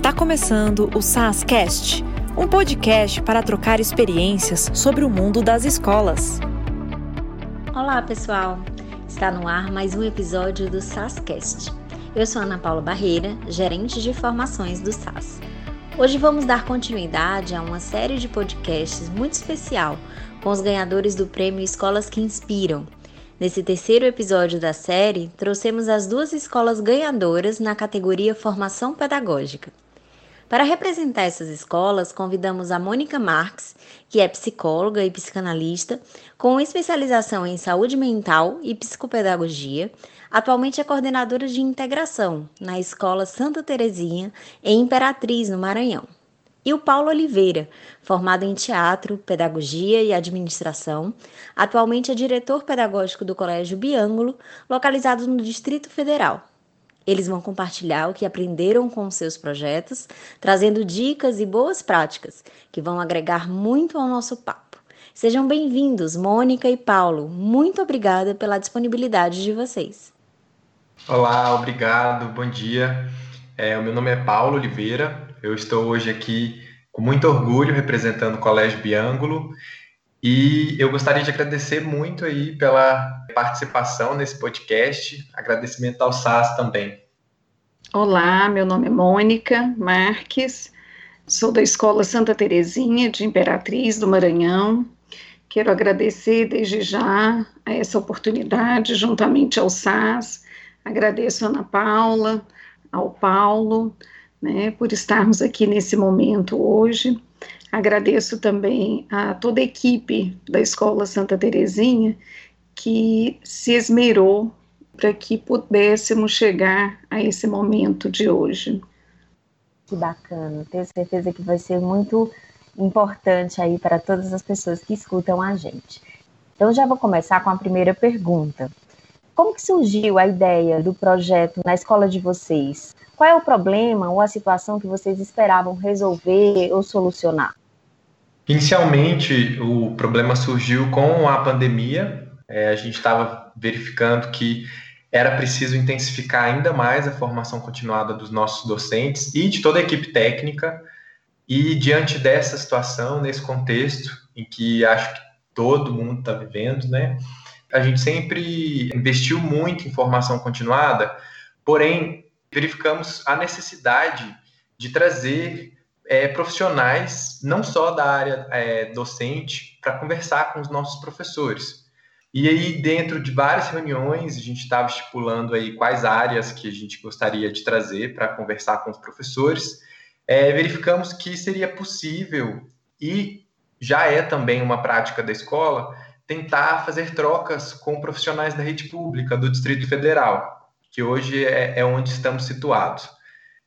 Está começando o SASCast, um podcast para trocar experiências sobre o mundo das escolas. Olá, pessoal. Está no ar mais um episódio do SASCast. Eu sou Ana Paula Barreira, gerente de formações do SAS. Hoje vamos dar continuidade a uma série de podcasts muito especial com os ganhadores do prêmio Escolas que Inspiram. Nesse terceiro episódio da série, trouxemos as duas escolas ganhadoras na categoria Formação Pedagógica. Para representar essas escolas, convidamos a Mônica Marques, que é psicóloga e psicanalista, com especialização em saúde mental e psicopedagogia. Atualmente é coordenadora de integração na Escola Santa Terezinha, em Imperatriz, no Maranhão e o Paulo Oliveira, formado em teatro, pedagogia e administração, atualmente é diretor pedagógico do Colégio Biângulo, localizado no Distrito Federal. Eles vão compartilhar o que aprenderam com seus projetos, trazendo dicas e boas práticas que vão agregar muito ao nosso papo. Sejam bem-vindos, Mônica e Paulo. Muito obrigada pela disponibilidade de vocês. Olá, obrigado, bom dia. É, o meu nome é Paulo Oliveira, eu estou hoje aqui com muito orgulho representando o Colégio Biângulo e eu gostaria de agradecer muito aí pela participação nesse podcast. Agradecimento ao SAS também. Olá, meu nome é Mônica Marques, sou da Escola Santa Terezinha de Imperatriz do Maranhão. Quero agradecer desde já a essa oportunidade, juntamente ao SAS. Agradeço a Ana Paula, ao Paulo, né, por estarmos aqui nesse momento hoje. Agradeço também a toda a equipe da Escola Santa Terezinha que se esmerou para que pudéssemos chegar a esse momento de hoje. Que bacana, tenho certeza que vai ser muito importante aí para todas as pessoas que escutam a gente. Então já vou começar com a primeira pergunta. Como que surgiu a ideia do projeto na escola de vocês? Qual é o problema ou a situação que vocês esperavam resolver ou solucionar? Inicialmente, o problema surgiu com a pandemia. É, a gente estava verificando que era preciso intensificar ainda mais a formação continuada dos nossos docentes e de toda a equipe técnica. E diante dessa situação, nesse contexto em que acho que todo mundo está vivendo, né? A gente sempre investiu muito em formação continuada, porém verificamos a necessidade de trazer é, profissionais, não só da área é, docente, para conversar com os nossos professores. E aí, dentro de várias reuniões, a gente estava estipulando aí quais áreas que a gente gostaria de trazer para conversar com os professores. É, verificamos que seria possível, e já é também uma prática da escola, tentar fazer trocas com profissionais da rede pública do Distrito Federal que hoje é, é onde estamos situados.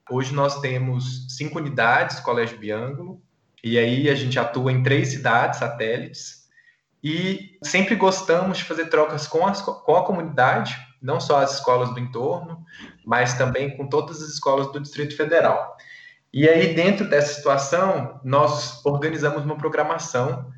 Hoje nós temos cinco unidades, Colégio Biângulo, e aí a gente atua em três cidades satélites, e sempre gostamos de fazer trocas com, as, com a comunidade, não só as escolas do entorno, mas também com todas as escolas do Distrito Federal. E aí, dentro dessa situação, nós organizamos uma programação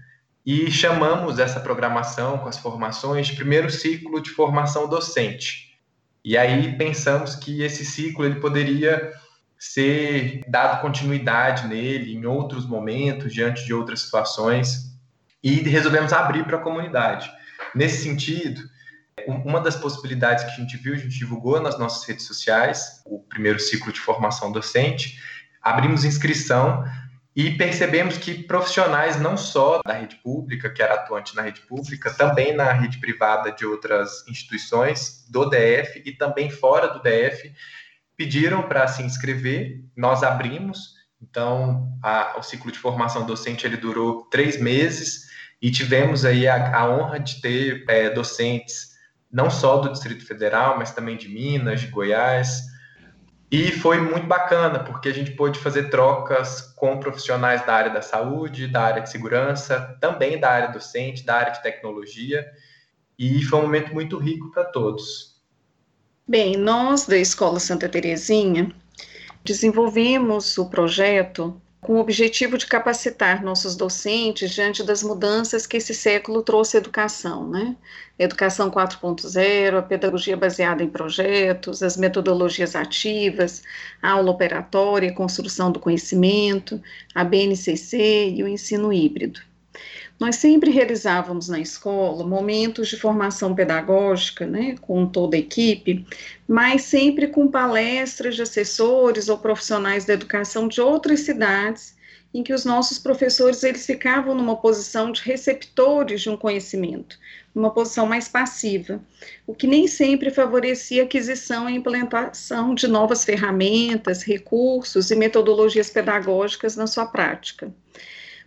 e chamamos essa programação com as formações de primeiro ciclo de formação docente. E aí pensamos que esse ciclo ele poderia ser dado continuidade nele em outros momentos, diante de outras situações, e resolvemos abrir para a comunidade. Nesse sentido, uma das possibilidades que a gente viu, a gente divulgou nas nossas redes sociais, o primeiro ciclo de formação docente, abrimos inscrição e percebemos que profissionais não só da rede pública, que era atuante na rede pública, também na rede privada de outras instituições do DF e também fora do DF, pediram para se inscrever, nós abrimos, então a, o ciclo de formação docente ele durou três meses e tivemos aí a, a honra de ter é, docentes não só do Distrito Federal, mas também de Minas, de Goiás, e foi muito bacana, porque a gente pôde fazer trocas com profissionais da área da saúde, da área de segurança, também da área docente, da área de tecnologia, e foi um momento muito rico para todos. Bem, nós da Escola Santa Terezinha desenvolvemos o projeto com o objetivo de capacitar nossos docentes diante das mudanças que esse século trouxe à educação, né? Educação 4.0, a pedagogia baseada em projetos, as metodologias ativas, a aula operatória, a construção do conhecimento, a BNCC e o ensino híbrido. Nós sempre realizávamos na escola momentos de formação pedagógica, né, com toda a equipe, mas sempre com palestras de assessores ou profissionais da educação de outras cidades, em que os nossos professores eles ficavam numa posição de receptores de um conhecimento, numa posição mais passiva, o que nem sempre favorecia a aquisição e implementação de novas ferramentas, recursos e metodologias pedagógicas na sua prática.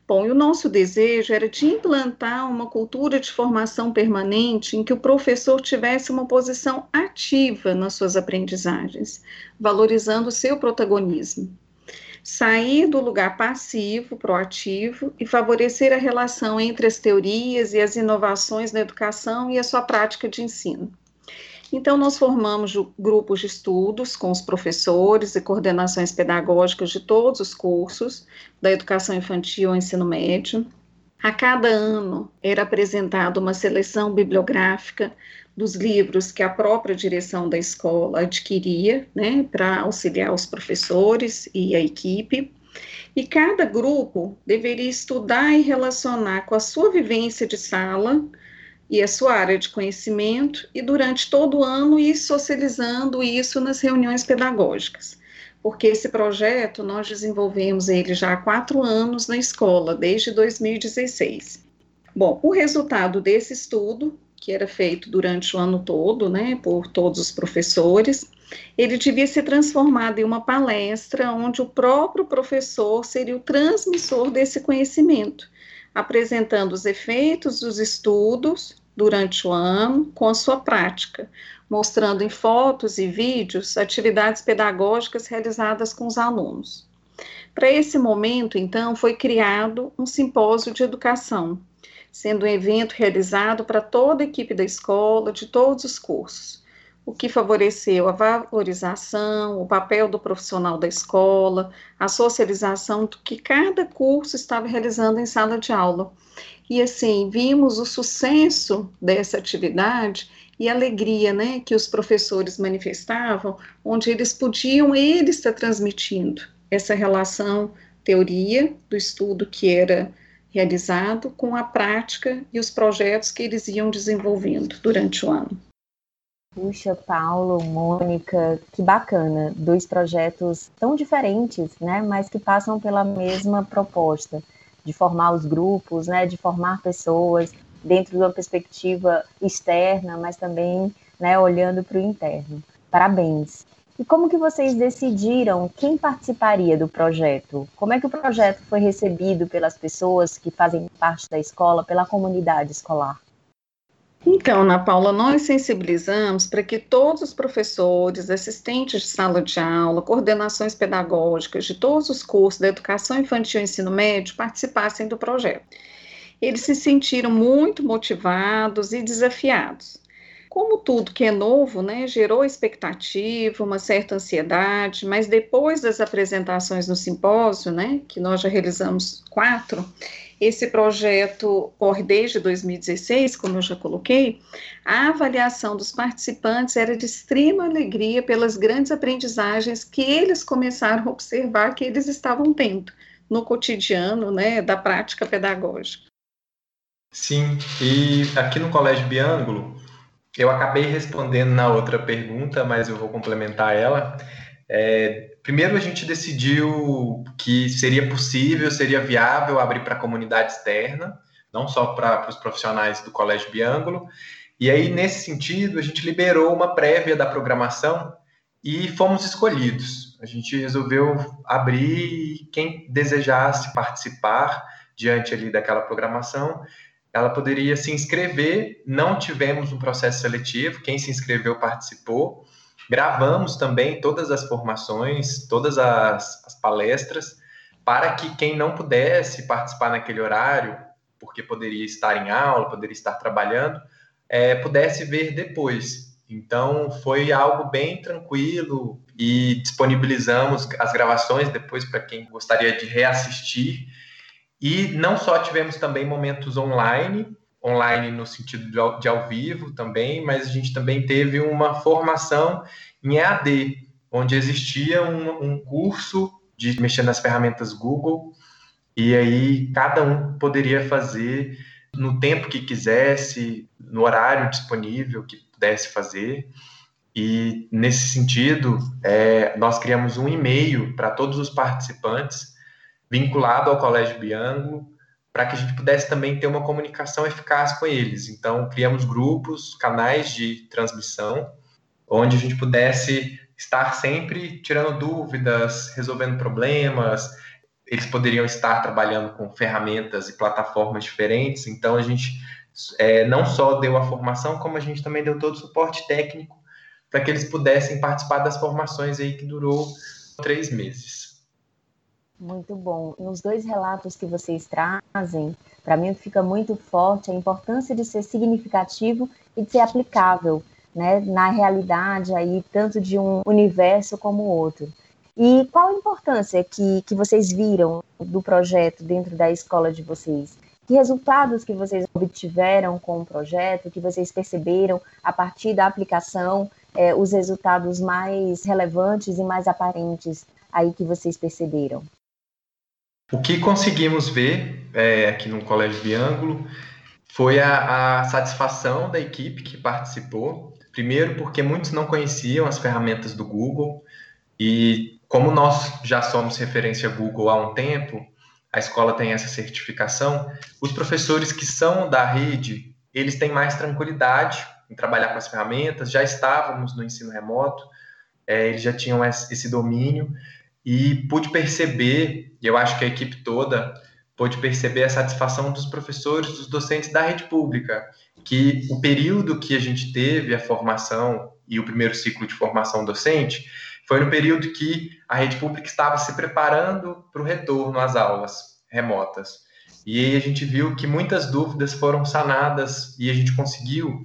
Bom, e o nosso desejo era de implantar uma cultura de formação permanente em que o professor tivesse uma posição ativa nas suas aprendizagens, valorizando o seu protagonismo. Sair do lugar passivo, proativo e favorecer a relação entre as teorias e as inovações na educação e a sua prática de ensino. Então, nós formamos grupos de estudos com os professores e coordenações pedagógicas de todos os cursos, da educação infantil ao ensino médio. A cada ano era apresentada uma seleção bibliográfica dos livros que a própria direção da escola adquiria, né, para auxiliar os professores e a equipe. E cada grupo deveria estudar e relacionar com a sua vivência de sala e a sua área de conhecimento, e durante todo o ano ir socializando isso nas reuniões pedagógicas. Porque esse projeto nós desenvolvemos ele já há quatro anos na escola, desde 2016. Bom, o resultado desse estudo, que era feito durante o ano todo, né, por todos os professores, ele devia ser transformado em uma palestra onde o próprio professor seria o transmissor desse conhecimento apresentando os efeitos dos estudos durante o ano com a sua prática, mostrando em fotos e vídeos atividades pedagógicas realizadas com os alunos. Para esse momento, então, foi criado um simpósio de educação, sendo um evento realizado para toda a equipe da escola, de todos os cursos o que favoreceu a valorização, o papel do profissional da escola, a socialização do que cada curso estava realizando em sala de aula. E assim, vimos o sucesso dessa atividade e a alegria né, que os professores manifestavam, onde eles podiam, eles estar transmitindo essa relação teoria do estudo que era realizado com a prática e os projetos que eles iam desenvolvendo durante o ano. Puxa, Paulo, Mônica, que bacana. Dois projetos tão diferentes, né, mas que passam pela mesma proposta de formar os grupos, né, de formar pessoas dentro de uma perspectiva externa, mas também, né, olhando para o interno. Parabéns. E como que vocês decidiram quem participaria do projeto? Como é que o projeto foi recebido pelas pessoas que fazem parte da escola, pela comunidade escolar? Então, Ana Paula, nós sensibilizamos para que todos os professores, assistentes de sala de aula, coordenações pedagógicas de todos os cursos da educação infantil e ensino médio participassem do projeto. Eles se sentiram muito motivados e desafiados. Como tudo que é novo, né, gerou expectativa, uma certa ansiedade, mas depois das apresentações no simpósio, né, que nós já realizamos quatro, esse projeto corre desde 2016, como eu já coloquei. A avaliação dos participantes era de extrema alegria pelas grandes aprendizagens que eles começaram a observar que eles estavam tendo no cotidiano, né, da prática pedagógica. Sim, e aqui no Colégio Biângulo, eu acabei respondendo na outra pergunta, mas eu vou complementar ela. É, primeiro, a gente decidiu que seria possível, seria viável abrir para a comunidade externa, não só para os profissionais do Colégio Biângulo. E aí, nesse sentido, a gente liberou uma prévia da programação e fomos escolhidos. A gente resolveu abrir e quem desejasse participar diante ali daquela programação, ela poderia se inscrever. Não tivemos um processo seletivo, quem se inscreveu participou. Gravamos também todas as formações, todas as, as palestras, para que quem não pudesse participar naquele horário, porque poderia estar em aula, poderia estar trabalhando, é, pudesse ver depois. Então, foi algo bem tranquilo, e disponibilizamos as gravações depois para quem gostaria de reassistir. E não só tivemos também momentos online, online no sentido de ao, de ao vivo também, mas a gente também teve uma formação em EAD, onde existia um, um curso de mexer nas ferramentas Google, e aí cada um poderia fazer no tempo que quisesse, no horário disponível que pudesse fazer. E nesse sentido, é, nós criamos um e-mail para todos os participantes, vinculado ao Colégio Biango, para que a gente pudesse também ter uma comunicação eficaz com eles. Então, criamos grupos, canais de transmissão, onde a gente pudesse estar sempre tirando dúvidas, resolvendo problemas. Eles poderiam estar trabalhando com ferramentas e plataformas diferentes. Então, a gente é, não só deu a formação, como a gente também deu todo o suporte técnico para que eles pudessem participar das formações aí que durou três meses. Muito bom. Nos dois relatos que vocês trazem, para mim fica muito forte a importância de ser significativo e de ser aplicável, né, na realidade aí tanto de um universo como outro. E qual a importância que, que vocês viram do projeto dentro da escola de vocês? Que resultados que vocês obtiveram com o projeto, que vocês perceberam a partir da aplicação, é, os resultados mais relevantes e mais aparentes aí que vocês perceberam? O que conseguimos ver é, aqui no Colégio Biângulo foi a, a satisfação da equipe que participou. Primeiro, porque muitos não conheciam as ferramentas do Google e como nós já somos referência Google há um tempo, a escola tem essa certificação, os professores que são da rede, eles têm mais tranquilidade em trabalhar com as ferramentas, já estávamos no ensino remoto, é, eles já tinham esse domínio, e pude perceber, e eu acho que a equipe toda pôde perceber a satisfação dos professores, dos docentes da rede pública, que o período que a gente teve a formação e o primeiro ciclo de formação docente foi no período que a rede pública estava se preparando para o retorno às aulas remotas. E aí a gente viu que muitas dúvidas foram sanadas e a gente conseguiu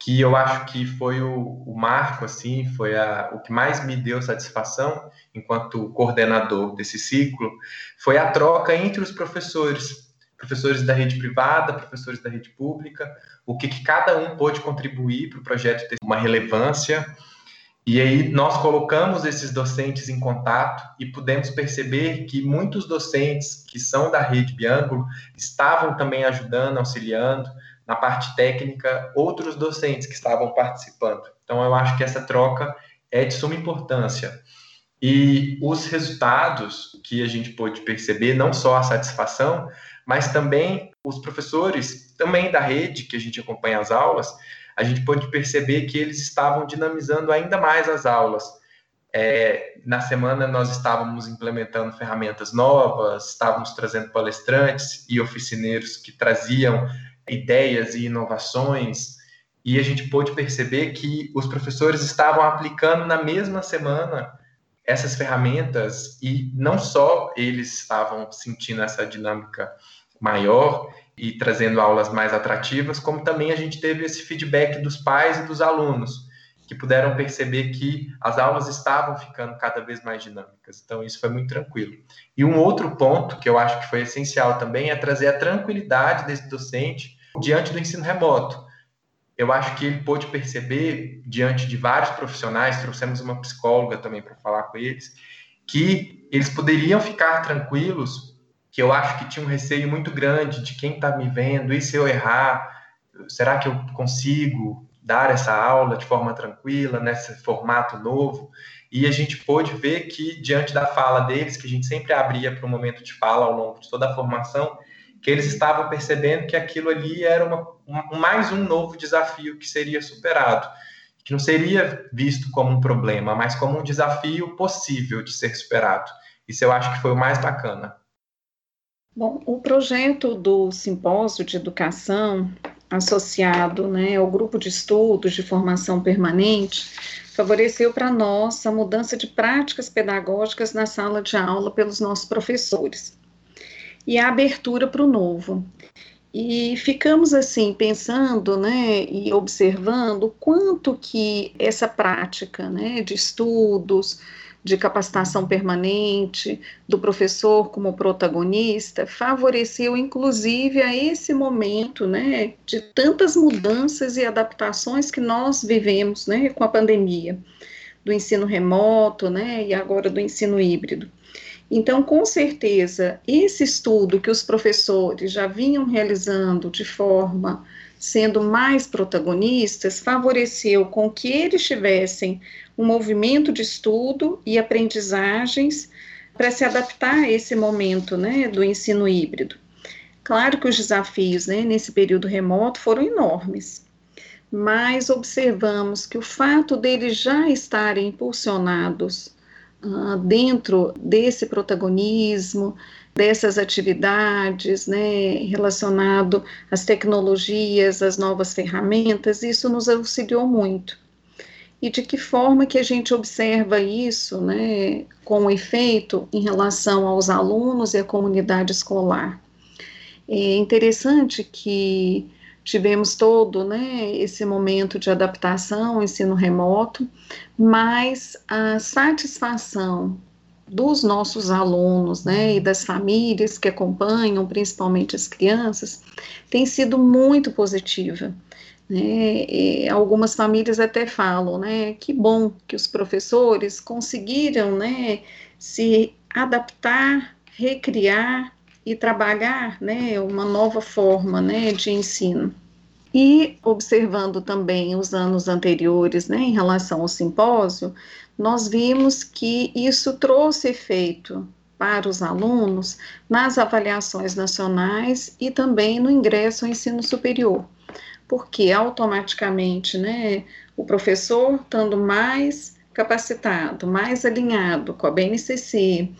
que eu acho que foi o, o marco, assim, foi a, o que mais me deu satisfação enquanto coordenador desse ciclo, foi a troca entre os professores, professores da rede privada, professores da rede pública, o que, que cada um pôde contribuir para o projeto ter uma relevância, e aí nós colocamos esses docentes em contato e pudemos perceber que muitos docentes que são da rede Biângulo estavam também ajudando, auxiliando, na parte técnica outros docentes que estavam participando. Então, eu acho que essa troca é de suma importância. E os resultados que a gente pôde perceber, não só a satisfação, mas também os professores, também da rede, que a gente acompanha as aulas, a gente pôde perceber que eles estavam dinamizando ainda mais as aulas. É, na semana nós estávamos implementando ferramentas novas, estávamos trazendo palestrantes e oficineiros que traziam ideias e inovações, e a gente pôde perceber que os professores estavam aplicando na mesma semana essas ferramentas e não só eles estavam sentindo essa dinâmica maior e trazendo aulas mais atrativas, como também a gente teve esse feedback dos pais e dos alunos, que puderam perceber que as aulas estavam ficando cada vez mais dinâmicas. Então, isso foi muito tranquilo. E um outro ponto que eu acho que foi essencial também é trazer a tranquilidade desse docente diante do ensino remoto. Eu acho que ele pôde perceber, diante de vários profissionais, trouxemos uma psicóloga também para falar com eles, que eles poderiam ficar tranquilos, que eu acho que tinha um receio muito grande de quem está me vendo, e se eu errar, será que eu consigo dar essa aula de forma tranquila, nesse formato novo? E a gente pôde ver que, diante da fala deles, que a gente sempre abria para um momento de fala ao longo de toda a formação, que eles estavam percebendo que aquilo ali era uma, um, mais um novo desafio que seria superado, que não seria visto como um problema, mas como um desafio possível de ser superado. Isso eu acho que foi o mais bacana. Bom, o projeto do simpósio de educação associado né, ao grupo de estudos de formação permanente favoreceu para nós a mudança de práticas pedagógicas na sala de aula pelos nossos professores e a abertura para o novo. E ficamos assim pensando, né, e observando quanto que essa prática, né, de estudos, de capacitação permanente, do professor como protagonista, favoreceu inclusive a esse momento, né, de tantas mudanças e adaptações que nós vivemos, né, com a pandemia, do ensino remoto, né, e agora do ensino híbrido. Então, com certeza, esse estudo que os professores já vinham realizando de forma sendo mais protagonistas, favoreceu com que eles tivessem um movimento de estudo e aprendizagens para se adaptar a esse momento né, do ensino híbrido. Claro que os desafios né, nesse período remoto foram enormes, mas observamos que o fato deles já estarem impulsionados uh, dentro desse protagonismo, dessas atividades, né, relacionado às tecnologias, às novas ferramentas, isso nos auxiliou muito. E de que forma que a gente observa isso, né, com efeito em relação aos alunos e à comunidade escolar? É interessante que tivemos todo, né, esse momento de adaptação, ensino remoto, mas a satisfação dos nossos alunos, né, e das famílias que acompanham, principalmente as crianças, tem sido muito positiva. Né, algumas famílias até falam, né, que bom que os professores conseguiram, né, se adaptar, recriar e trabalhar, né, uma nova forma, né, de ensino. E observando também os anos anteriores, né, em relação ao simpósio, nós vimos que isso trouxe efeito para os alunos nas avaliações nacionais e também no ingresso ao ensino superior, porque automaticamente, né, o professor estando mais capacitado, mais alinhado com a BNCC,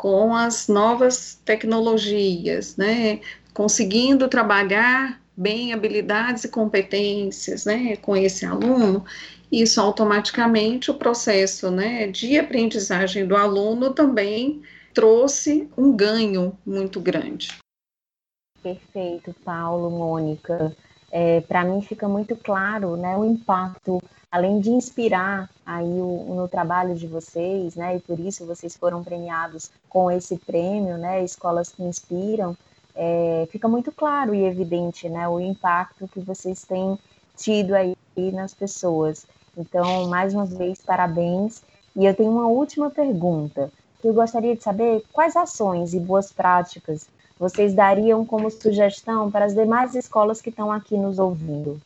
com as novas tecnologias, né, conseguindo trabalhar bem habilidades e competências, né, com esse aluno, isso automaticamente o processo né, de aprendizagem do aluno também trouxe um ganho muito grande. Perfeito, Paulo, Mônica. É, Para mim fica muito claro né, o impacto, além de inspirar aí o, no trabalho de vocês, né, e por isso vocês foram premiados com esse prêmio, né, Escolas que Inspiram, é, fica muito claro e evidente né, o impacto que vocês têm tido aí nas pessoas. Então, mais uma vez, parabéns. E eu tenho uma última pergunta. Eu gostaria de saber quais ações e boas práticas vocês dariam como sugestão para as demais escolas que estão aqui nos ouvindo.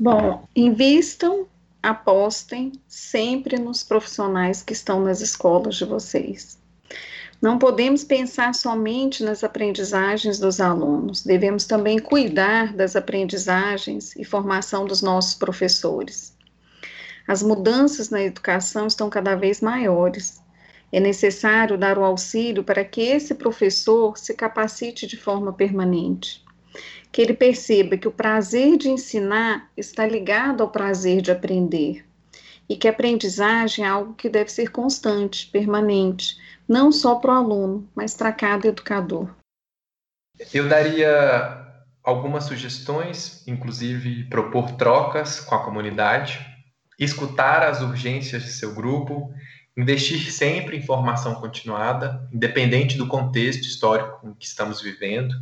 Bom, invistam, apostem sempre nos profissionais que estão nas escolas de vocês. Não podemos pensar somente nas aprendizagens dos alunos, devemos também cuidar das aprendizagens e formação dos nossos professores. As mudanças na educação estão cada vez maiores. É necessário dar o auxílio para que esse professor se capacite de forma permanente. Que ele perceba que o prazer de ensinar está ligado ao prazer de aprender. E que a aprendizagem é algo que deve ser constante, permanente, não só para o aluno, mas para cada educador. Eu daria algumas sugestões, inclusive propor trocas com a comunidade escutar as urgências de seu grupo, investir sempre em formação continuada, independente do contexto histórico em que estamos vivendo,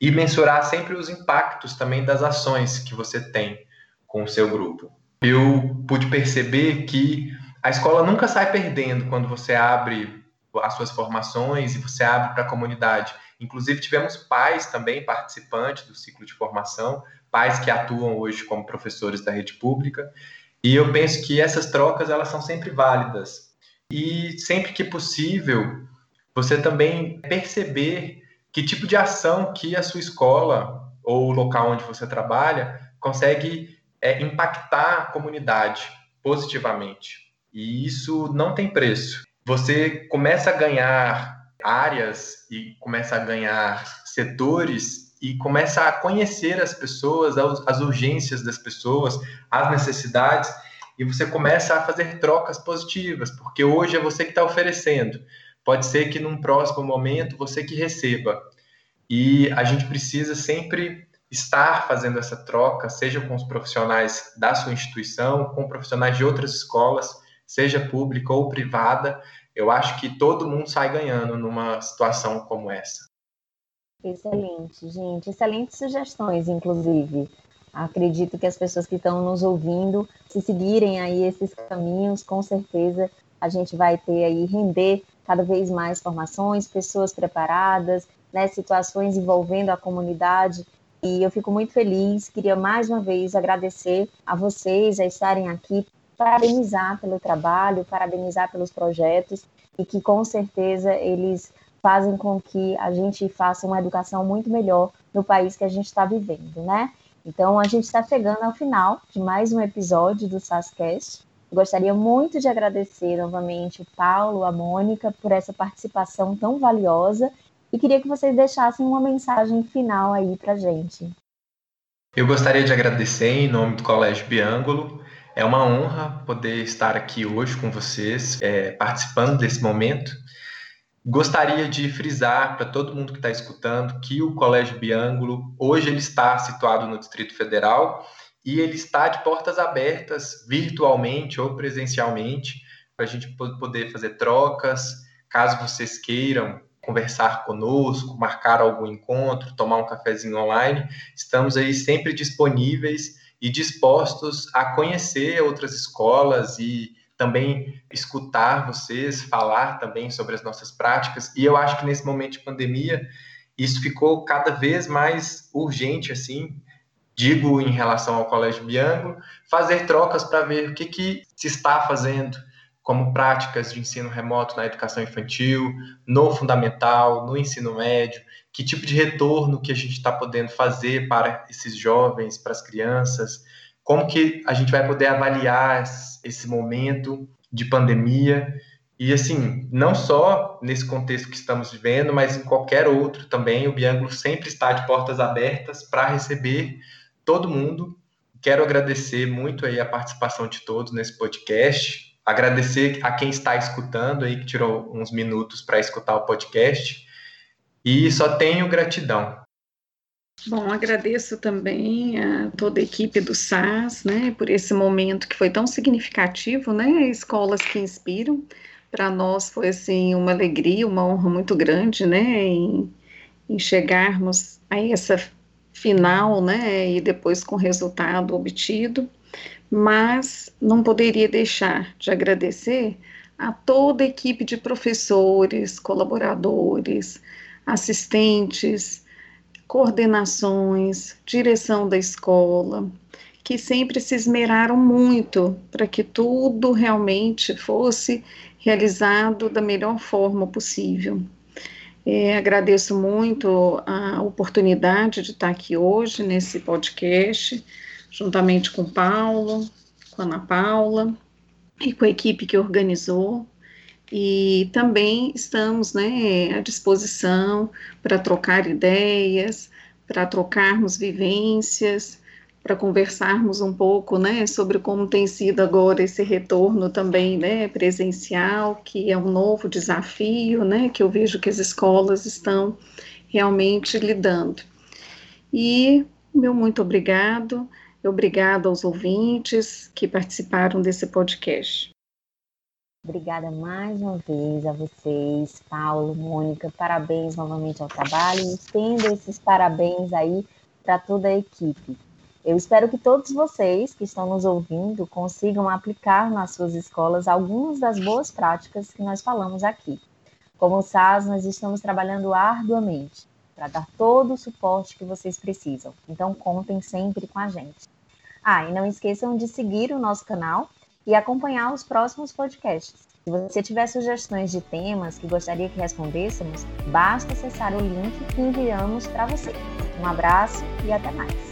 e mensurar sempre os impactos também das ações que você tem com o seu grupo. Eu pude perceber que a escola nunca sai perdendo quando você abre as suas formações e você abre para a comunidade. Inclusive, tivemos pais também participantes do ciclo de formação, pais que atuam hoje como professores da rede pública, e eu penso que essas trocas elas são sempre válidas. E sempre que possível, você também perceber que tipo de ação que a sua escola ou o local onde você trabalha consegue é, impactar a comunidade positivamente. E isso não tem preço. Você começa a ganhar áreas e começa a ganhar setores e começa a conhecer as pessoas, as urgências das pessoas, as necessidades, e você começa a fazer trocas positivas, porque hoje é você que está oferecendo. Pode ser que num próximo momento você que receba. e a gente precisa sempre estar fazendo essa troca, seja com os profissionais da sua instituição, com profissionais de outras escolas, seja pública ou privada. Eu acho que todo mundo sai ganhando numa situação como essa. Excelente, gente. Excelentes sugestões, inclusive. Acredito que as pessoas que estão nos ouvindo, se seguirem aí esses caminhos, com certeza a gente vai ter aí render cada vez mais formações, pessoas preparadas, né, situações envolvendo a comunidade e eu fico muito feliz, queria mais uma vez agradecer a vocês a estarem aqui, parabenizar pelo trabalho, parabenizar pelos projetos e que com certeza eles fazem com que a gente faça uma educação muito melhor no país que a gente está vivendo, né? Então a gente está chegando ao final de mais um episódio do SASCast. Gostaria muito de agradecer novamente o Paulo, a Mônica, por essa participação tão valiosa e queria que vocês deixassem uma mensagem final aí para gente. Eu gostaria de agradecer em nome do Colégio Biângulo. É uma honra poder estar aqui hoje com vocês, é, participando desse momento. Gostaria de frisar para todo mundo que está escutando que o Colégio Biângulo hoje ele está situado no Distrito Federal e ele está de portas abertas virtualmente ou presencialmente para a gente poder fazer trocas. Caso vocês queiram conversar conosco, marcar algum encontro, tomar um cafezinho online, estamos aí sempre disponíveis e dispostos a conhecer outras escolas e também escutar vocês, falar também sobre as nossas práticas. E eu acho que nesse momento de pandemia, isso ficou cada vez mais urgente, assim, digo em relação ao Colégio Bianco, fazer trocas para ver o que, que se está fazendo como práticas de ensino remoto na educação infantil, no fundamental, no ensino médio, que tipo de retorno que a gente está podendo fazer para esses jovens, para as crianças, como que a gente vai poder avaliar esse momento de pandemia e assim, não só nesse contexto que estamos vivendo, mas em qualquer outro também, o Biângulo sempre está de portas abertas para receber todo mundo. Quero agradecer muito aí a participação de todos nesse podcast agradecer a quem está escutando aí, que tirou uns minutos para escutar o podcast. E só tenho gratidão. Bom, agradeço também a toda a equipe do SAS, né, por esse momento que foi tão significativo, né, escolas que inspiram. Para nós foi, assim, uma alegria, uma honra muito grande, né, em, em chegarmos a essa final, né, e depois com o resultado obtido mas não poderia deixar de agradecer a toda a equipe de professores, colaboradores, assistentes, coordenações, direção da escola, que sempre se esmeraram muito para que tudo realmente fosse realizado da melhor forma possível. É, agradeço muito a oportunidade de estar aqui hoje nesse podcast juntamente com o Paulo, com a Ana Paula e com a equipe que organizou. E também estamos né, à disposição para trocar ideias, para trocarmos vivências, para conversarmos um pouco né, sobre como tem sido agora esse retorno também né, presencial, que é um novo desafio, né, que eu vejo que as escolas estão realmente lidando. E meu muito obrigado. Obrigada aos ouvintes que participaram desse podcast. Obrigada mais uma vez a vocês, Paulo, Mônica. Parabéns novamente ao trabalho e estendo esses parabéns aí para toda a equipe. Eu espero que todos vocês que estão nos ouvindo consigam aplicar nas suas escolas algumas das boas práticas que nós falamos aqui. Como o SAS, nós estamos trabalhando arduamente para dar todo o suporte que vocês precisam. Então, contem sempre com a gente. Ah, e não esqueçam de seguir o nosso canal e acompanhar os próximos podcasts. Se você tiver sugestões de temas que gostaria que respondêssemos, basta acessar o link que enviamos para você. Um abraço e até mais.